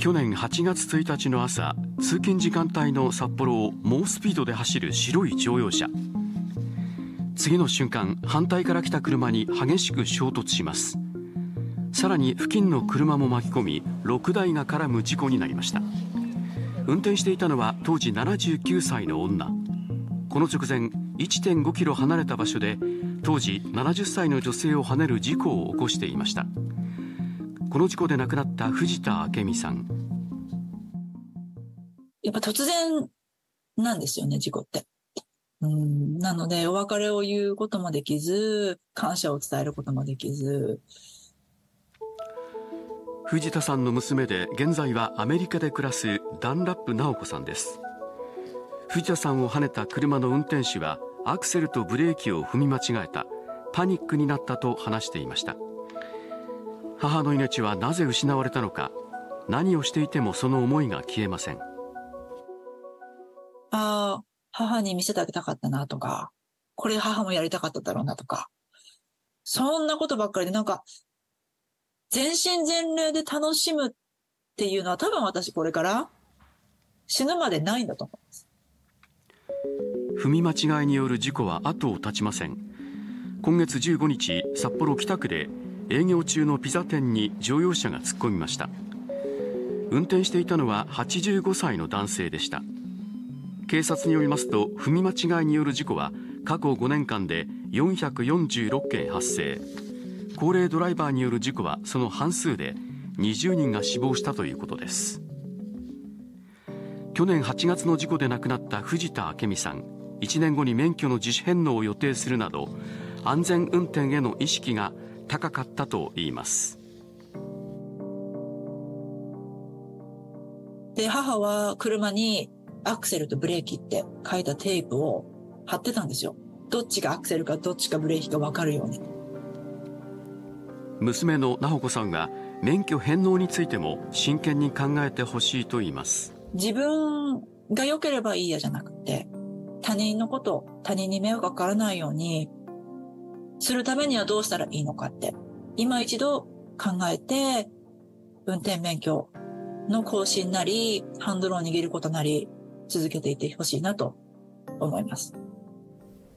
去年8月1日の朝通勤時間帯の札幌を猛スピードで走る白い乗用車。次の瞬間反対から来た車に激しく衝突します。さらに付近の車も巻き込み6台が絡む事故になりました。運転していたのは当時79歳の女。この直前1.5キロ離れた場所で当時70歳の女性をはねる事故を起こしていました。この事故で亡くなった藤田明美さん。やっぱ突然なんですよね事故って。うんなのでお別れを言うこともできず感謝を伝えることもできず。藤田さんの娘で現在はアメリカで暮らすダンラップ直子さんです。藤田さんをはねた車の運転手はアクセルとブレーキを踏み間違えた。パニックになったと話していました母の命はなぜ失われたのか何をしていてもその思いが消えません。ああ母に見せてあげたかったなとかこれ母もやりたかっただろうなとかそんなことばっかりでなんか全身全霊で楽しむっていうのは多分私これから死ぬまでないんだと思います。踏み間違いによる事故は後を絶ちません。今月15日札幌北区で営業中のピザ店に乗用車が突っ込みました。運転していたのは85歳の男性でした。警察によりますと踏み間違いによる事故は過去5年間で446件発生。高齢ドライバーによる事故はその半数で20人が死亡したということです。去年8月の事故で亡くなった藤田明美さん1年後に免許の自主返納を予定するなど安全運転への意識が高かったといいます。で母は車にアクセルとブレーキって書いたテープを貼ってたんですよ。どっちがアクセルかどっちかブレーキか分かるように。娘の直子さんは免許返納についても真剣に考えてほしいと言います。自分が良ければいいやじゃなくて他人のこと他人に迷惑がかからないようにするためにはどうしたらいいのかって。今一度考えて運転免許の更新なりハンドルを握ることなり続けていってほしいなと思います。